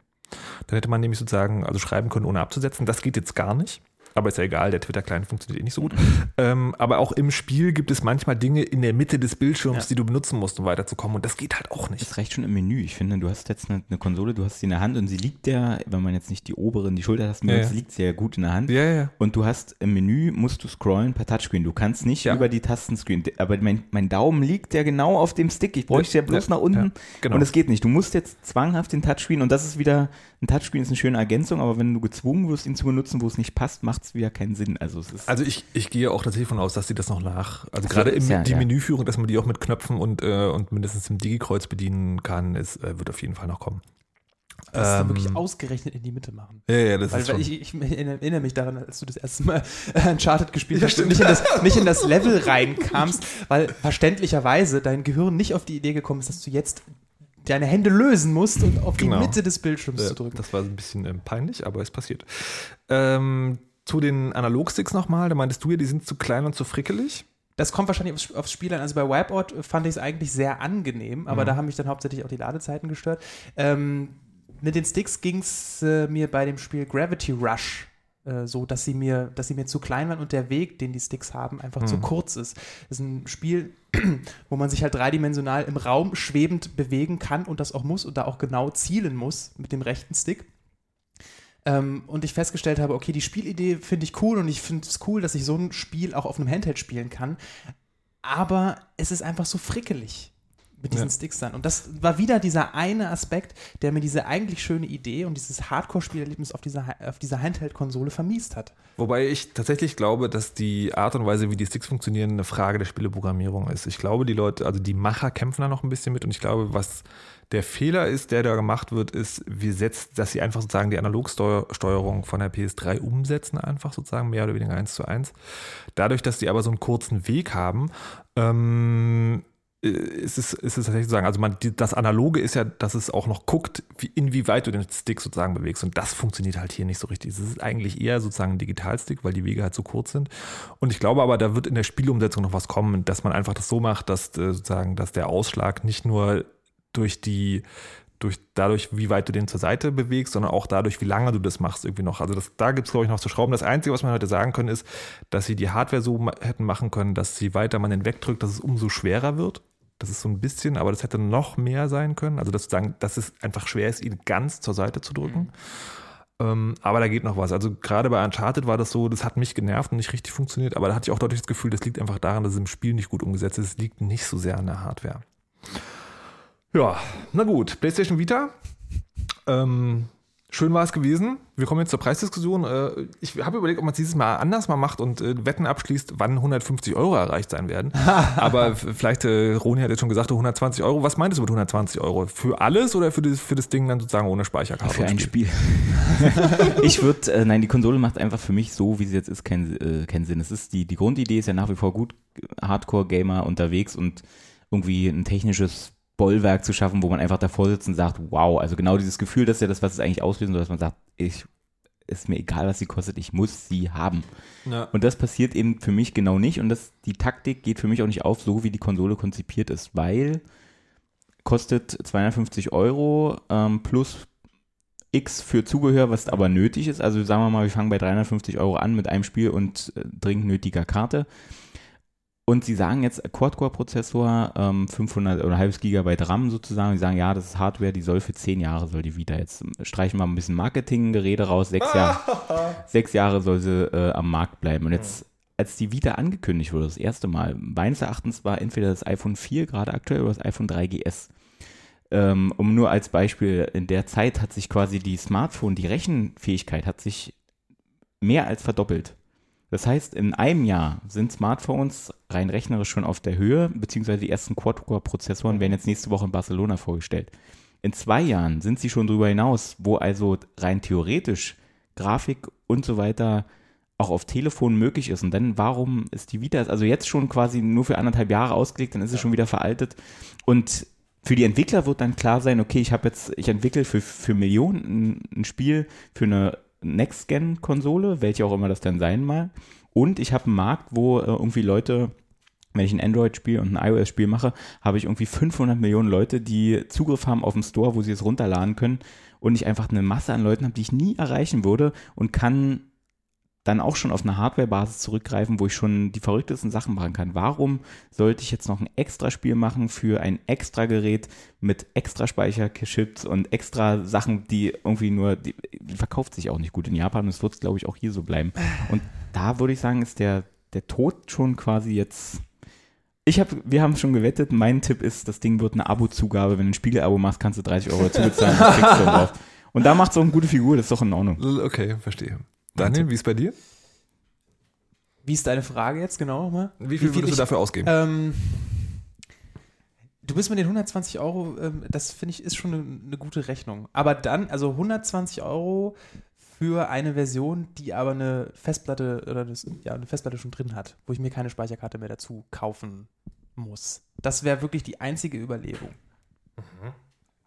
Dann hätte man nämlich sozusagen also schreiben können, ohne abzusetzen. Das geht jetzt gar nicht. Aber ist ja egal, der Twitter-Client funktioniert eh nicht so gut. Ähm, aber auch im Spiel gibt es manchmal Dinge in der Mitte des Bildschirms, Ja. die du benutzen musst, um weiterzukommen. Und das geht halt auch nicht. Es reicht schon im Menü. Ich finde, du hast jetzt eine, eine Konsole, du hast sie in der Hand und sie liegt ja, wenn man jetzt nicht die oberen, die Schultertasten Ja, benutzt, ja. liegt sie ja gut in der Hand. Ja, ja. Und du hast im Menü, musst du scrollen per Touchscreen. Du kannst nicht Ja. über die Tastenscreen. Aber mein, mein Daumen liegt ja genau auf dem Stick. Ich bräuchte ja, bloß Ja, nach unten. ja, genau. Und es geht nicht. Du musst jetzt zwanghaft den Touchscreen. Und das ist wieder, ein Touchscreen ist eine schöne Ergänzung. Aber wenn du gezwungen wirst, ihn zu benutzen, wo es nicht passt, macht es wieder keinen Sinn. Also es ist. Also ich, ich gehe auch tatsächlich von aus, dass sie das noch nach, also gerade im, ja, die ja. Menüführung, dass man die auch mit Knöpfen und, äh, und mindestens im Digi-Kreuz bedienen kann, ist, äh, wird auf jeden Fall noch kommen. Das dann Ähm, wirklich ausgerechnet in die Mitte machen. Ja, ja, das Weil, ist weil schon. ich, ich erinnere mich daran, als du das erste Mal äh, Uncharted gespielt Ja, hast und nicht in, das, nicht in das Level reinkamst, weil verständlicherweise dein Gehirn nicht auf die Idee gekommen ist, dass du jetzt deine Hände lösen musst und auf Genau. die Mitte des Bildschirms äh, zu drücken. das war ein bisschen ähm, peinlich, aber es passiert. Ähm, zu den Analogsticks nochmal, da meintest du ja, die sind zu klein und zu frickelig. Das kommt wahrscheinlich aufs, aufs Spiel an. Also bei Wipeout fand ich es eigentlich sehr angenehm, aber Mhm. da haben mich dann hauptsächlich auch die Ladezeiten gestört. Ähm, mit den Sticks ging es äh, mir bei dem Spiel Gravity Rush äh, so, dass sie, mir, dass sie mir zu klein waren und der Weg, den die Sticks haben, einfach zu Mhm. kurz ist. Das ist ein Spiel, wo man sich halt dreidimensional im Raum schwebend bewegen kann und das auch muss und da auch genau zielen muss mit dem rechten Stick. Ähm, und ich festgestellt habe, okay, die Spielidee finde ich cool und ich finde es cool, dass ich so ein Spiel auch auf einem Handheld spielen kann. Aber es ist einfach so frickelig. Mit diesen Ja. Sticks dann. Und das war wieder dieser eine Aspekt, der mir diese eigentlich schöne Idee und dieses Hardcore-Spielerlebnis auf dieser, auf dieser Handheld-Konsole vermiest hat. Wobei ich tatsächlich glaube, dass die Art und Weise, wie die Sticks funktionieren, eine Frage der Spieleprogrammierung ist. Ich glaube, die Leute, also die Macher kämpfen da noch ein bisschen mit und ich glaube, was der Fehler ist, der da gemacht wird, ist, wir setzen, dass sie einfach sozusagen die Analogsteuerung von der PS3 umsetzen, einfach sozusagen mehr oder weniger eins zu eins. Dadurch, dass die aber so einen kurzen Weg haben, ähm, äh, ist es, ist es tatsächlich sozusagen, also man, die, das Analoge ist ja, dass es auch noch guckt, wie, inwieweit du den Stick sozusagen bewegst. Und das funktioniert halt hier nicht so richtig. Es ist eigentlich eher sozusagen ein Digitalstick, weil die Wege halt so kurz sind. Und ich glaube aber, da wird in der Spielumsetzung noch was kommen, dass man einfach das so macht, dass äh, sozusagen, dass der Ausschlag nicht nur durch die, durch dadurch, wie weit du den zur Seite bewegst, sondern auch dadurch, wie lange du das machst, irgendwie noch. Also das, da gibt es, glaube ich, noch zu schrauben. Das Einzige, was man heute sagen können, ist, dass sie die Hardware so hätten machen können, dass je weiter man den wegdrückt, dass es umso schwerer wird. Das ist so ein bisschen, aber das hätte noch mehr sein können. Also dass, dass es einfach schwer ist, ihn ganz zur Seite zu drücken. Ähm, aber da geht noch was. Also gerade bei Uncharted war das so, das hat mich genervt und nicht richtig funktioniert, aber da hatte ich auch deutlich das Gefühl, das liegt einfach daran, dass es im Spiel nicht gut umgesetzt ist. Es liegt nicht so sehr an der Hardware. Ja, na gut. PlayStation Vita. Ähm, schön war es gewesen. Wir kommen jetzt zur Preisdiskussion. Äh, ich habe überlegt, ob man es dieses Mal anders mal macht und äh, Wetten abschließt, wann 150 Euro erreicht sein werden. Aber vielleicht, äh, Roni hat jetzt schon gesagt, 120 Euro. Was meintest du mit 120 Euro? Für alles oder für das, für das Ding dann sozusagen ohne Speicherkarte? Für ein Spiel. ich würde, äh, nein, die Konsole macht einfach für mich so, wie sie jetzt ist, keinen äh, keinen Sinn. Es ist die, die Grundidee ist ja nach wie vor gut, Hardcore-Gamer unterwegs und irgendwie ein technisches Bollwerk zu schaffen, wo man einfach davor sitzt und sagt, wow, also genau dieses Gefühl, das ist ja das, was es eigentlich auslösen soll, dass man sagt, ich, ist mir egal, was sie kostet, ich muss sie haben. Ja. Und das passiert eben für mich genau nicht und das, die Taktik geht für mich auch nicht auf, so wie die Konsole konzipiert ist, weil kostet 250 Euro ähm, plus X für Zubehör, was aber nötig ist. Also sagen wir mal, wir fangen bei 350 Euro an mit einem Spiel und äh, dringend nötiger Karte. Und sie sagen jetzt Quad-Core-Prozessor, ähm, 500 oder ein halbes Gigabyte RAM sozusagen. Sie sagen, ja, das ist Hardware, die soll für 10 Jahre, soll die wieder. Jetzt streichen wir mal ein bisschen Marketinggerede raus. Sechs, Jahr, sechs Jahre soll sie äh, am Markt bleiben. Und jetzt, als die Vita angekündigt wurde, das erste Mal, meines Erachtens war entweder das iPhone 4 gerade aktuell oder das iPhone 3GS. Ähm, um nur als Beispiel, in der Zeit hat sich quasi die Smartphone, die Rechenfähigkeit hat sich mehr als verdoppelt. Das heißt, in einem Jahr sind Smartphones rein rechnerisch schon auf der Höhe, beziehungsweise die ersten Quad-Core-Prozessoren werden jetzt nächste Woche in Barcelona vorgestellt. In zwei Jahren sind sie schon darüber hinaus, wo also rein theoretisch Grafik und so weiter auch auf Telefon möglich ist. Und dann, warum ist die Vita, also jetzt schon quasi nur für anderthalb Jahre ausgelegt, dann ist sie schon wieder veraltet. Und für die Entwickler wird dann klar sein, okay, ich habe jetzt, ich entwickle für, für Millionen ein Spiel für eine Next-Gen-Konsole, welche auch immer das dann sein mag. Und ich habe einen Markt, wo äh, irgendwie Leute, wenn ich ein Android-Spiel und ein iOS-Spiel mache, habe ich irgendwie 500 Millionen Leute, die Zugriff haben auf den Store, wo sie es runterladen können. Und ich einfach eine Masse an Leuten habe, die ich nie erreichen würde und kann dann auch schon auf eine Hardware-Basis zurückgreifen, wo ich schon die verrücktesten Sachen machen kann. Warum sollte ich jetzt noch ein extra Spiel machen für ein extra Gerät mit extra Speicherchips und extra Sachen, die irgendwie nur, die, die verkauft sich auch nicht gut in Japan und es wird, glaube ich, auch hier so bleiben. Und da würde ich sagen, ist der, der Tod schon quasi jetzt. Ich habe, wir haben schon gewettet, mein Tipp ist, das Ding wird eine Abo-Zugabe. Wenn du ein Spiegel-Abo machst, kannst du 30 Euro dazu bezahlen und da macht es auch eine gute Figur, das ist doch in Ordnung. Okay, verstehe. Daniel, wie ist bei dir? Wie ist deine Frage jetzt genau nochmal? Wie viel würdest ich- du dafür ausgeben? Ähm, du bist mit den 120 Euro, ähm, das finde ich ist schon eine, eine gute Rechnung. Aber dann, also 120 Euro für eine Version, die aber eine Festplatte oder das, ja, eine Festplatte schon drin hat, wo ich mir keine Speicherkarte mehr dazu kaufen muss. Das wäre wirklich die einzige Überlegung.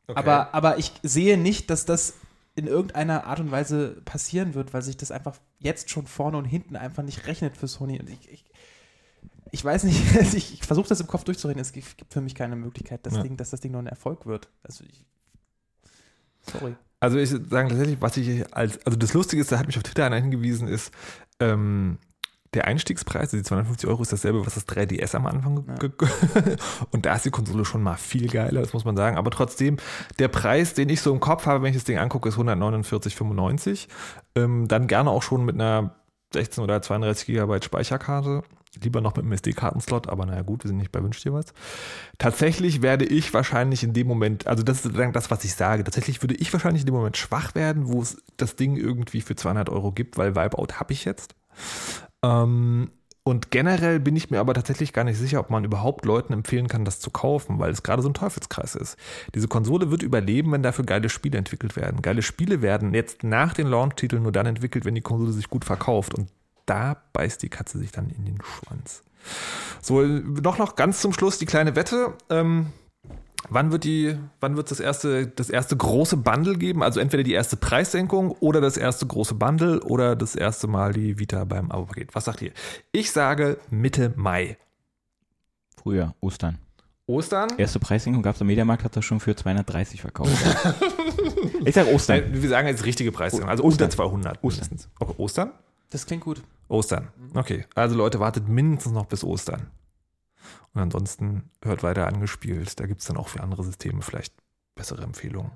Okay. Aber, aber ich sehe nicht, dass das in irgendeiner Art und Weise passieren wird, weil sich das einfach jetzt schon vorne und hinten einfach nicht rechnet für Sony. Und ich, ich, ich weiß nicht, also ich, ich versuche das im Kopf durchzureden. Es gibt gibt für mich keine Möglichkeit, das Ja. Ding, dass das Ding noch ein Erfolg wird. Also ich, sorry. Also ich sagen tatsächlich, was ich als, also das Lustige ist, da hat mich auf Twitter einer hingewiesen, ist, ähm, der Einstiegspreis, also die 250 Euro, ist dasselbe, was das 3DS am Anfang ge- und da ist die Konsole schon mal viel geiler, das muss man sagen. Aber trotzdem, der Preis, den ich so im Kopf habe, wenn ich das Ding angucke, ist 149,95. Ähm, dann gerne auch schon mit einer 16 oder 32 Gigabyte Speicherkarte. Lieber noch mit einem SD-Kartenslot, aber naja gut, wir sind nicht bei Wünsch dir was. Tatsächlich werde ich wahrscheinlich in dem Moment, also das ist das, was ich sage, tatsächlich würde ich wahrscheinlich in dem Moment schwach werden, wo es das Ding irgendwie für 200 Euro gibt, weil Wipeout habe ich jetzt. Ähm, und generell bin ich mir aber tatsächlich gar nicht sicher, ob man überhaupt Leuten empfehlen kann, das zu kaufen, weil es gerade so ein Teufelskreis ist. Diese Konsole wird überleben, wenn dafür geile Spiele entwickelt werden. Geile Spiele werden jetzt nach den Launch-Titeln nur dann entwickelt, wenn die Konsole sich gut verkauft. Und da beißt die Katze sich dann in den Schwanz. So, noch, noch ganz zum Schluss die kleine Wette. Ähm, wann wird die, wann wird das erste, das erste große Bundle geben? Also entweder die erste Preissenkung oder das erste große Bundle oder das erste Mal die Vita beim Abo-Paket. Was sagt ihr? Ich sage Mitte Mai. Früher, Ostern. Ostern? Erste Preissenkung gab es am Mediamarkt, hat das schon für 230 verkauft. ich sag Ostern. Nein, wir sagen jetzt richtige Preissenkung, also Ostern. unter 200 Ostern. mindestens. Okay, Ostern? Das klingt gut. Ostern. Okay, also Leute, wartet mindestens noch bis Ostern. Und ansonsten hört weiter angespielt. Da gibt es dann auch für andere Systeme vielleicht bessere Empfehlungen.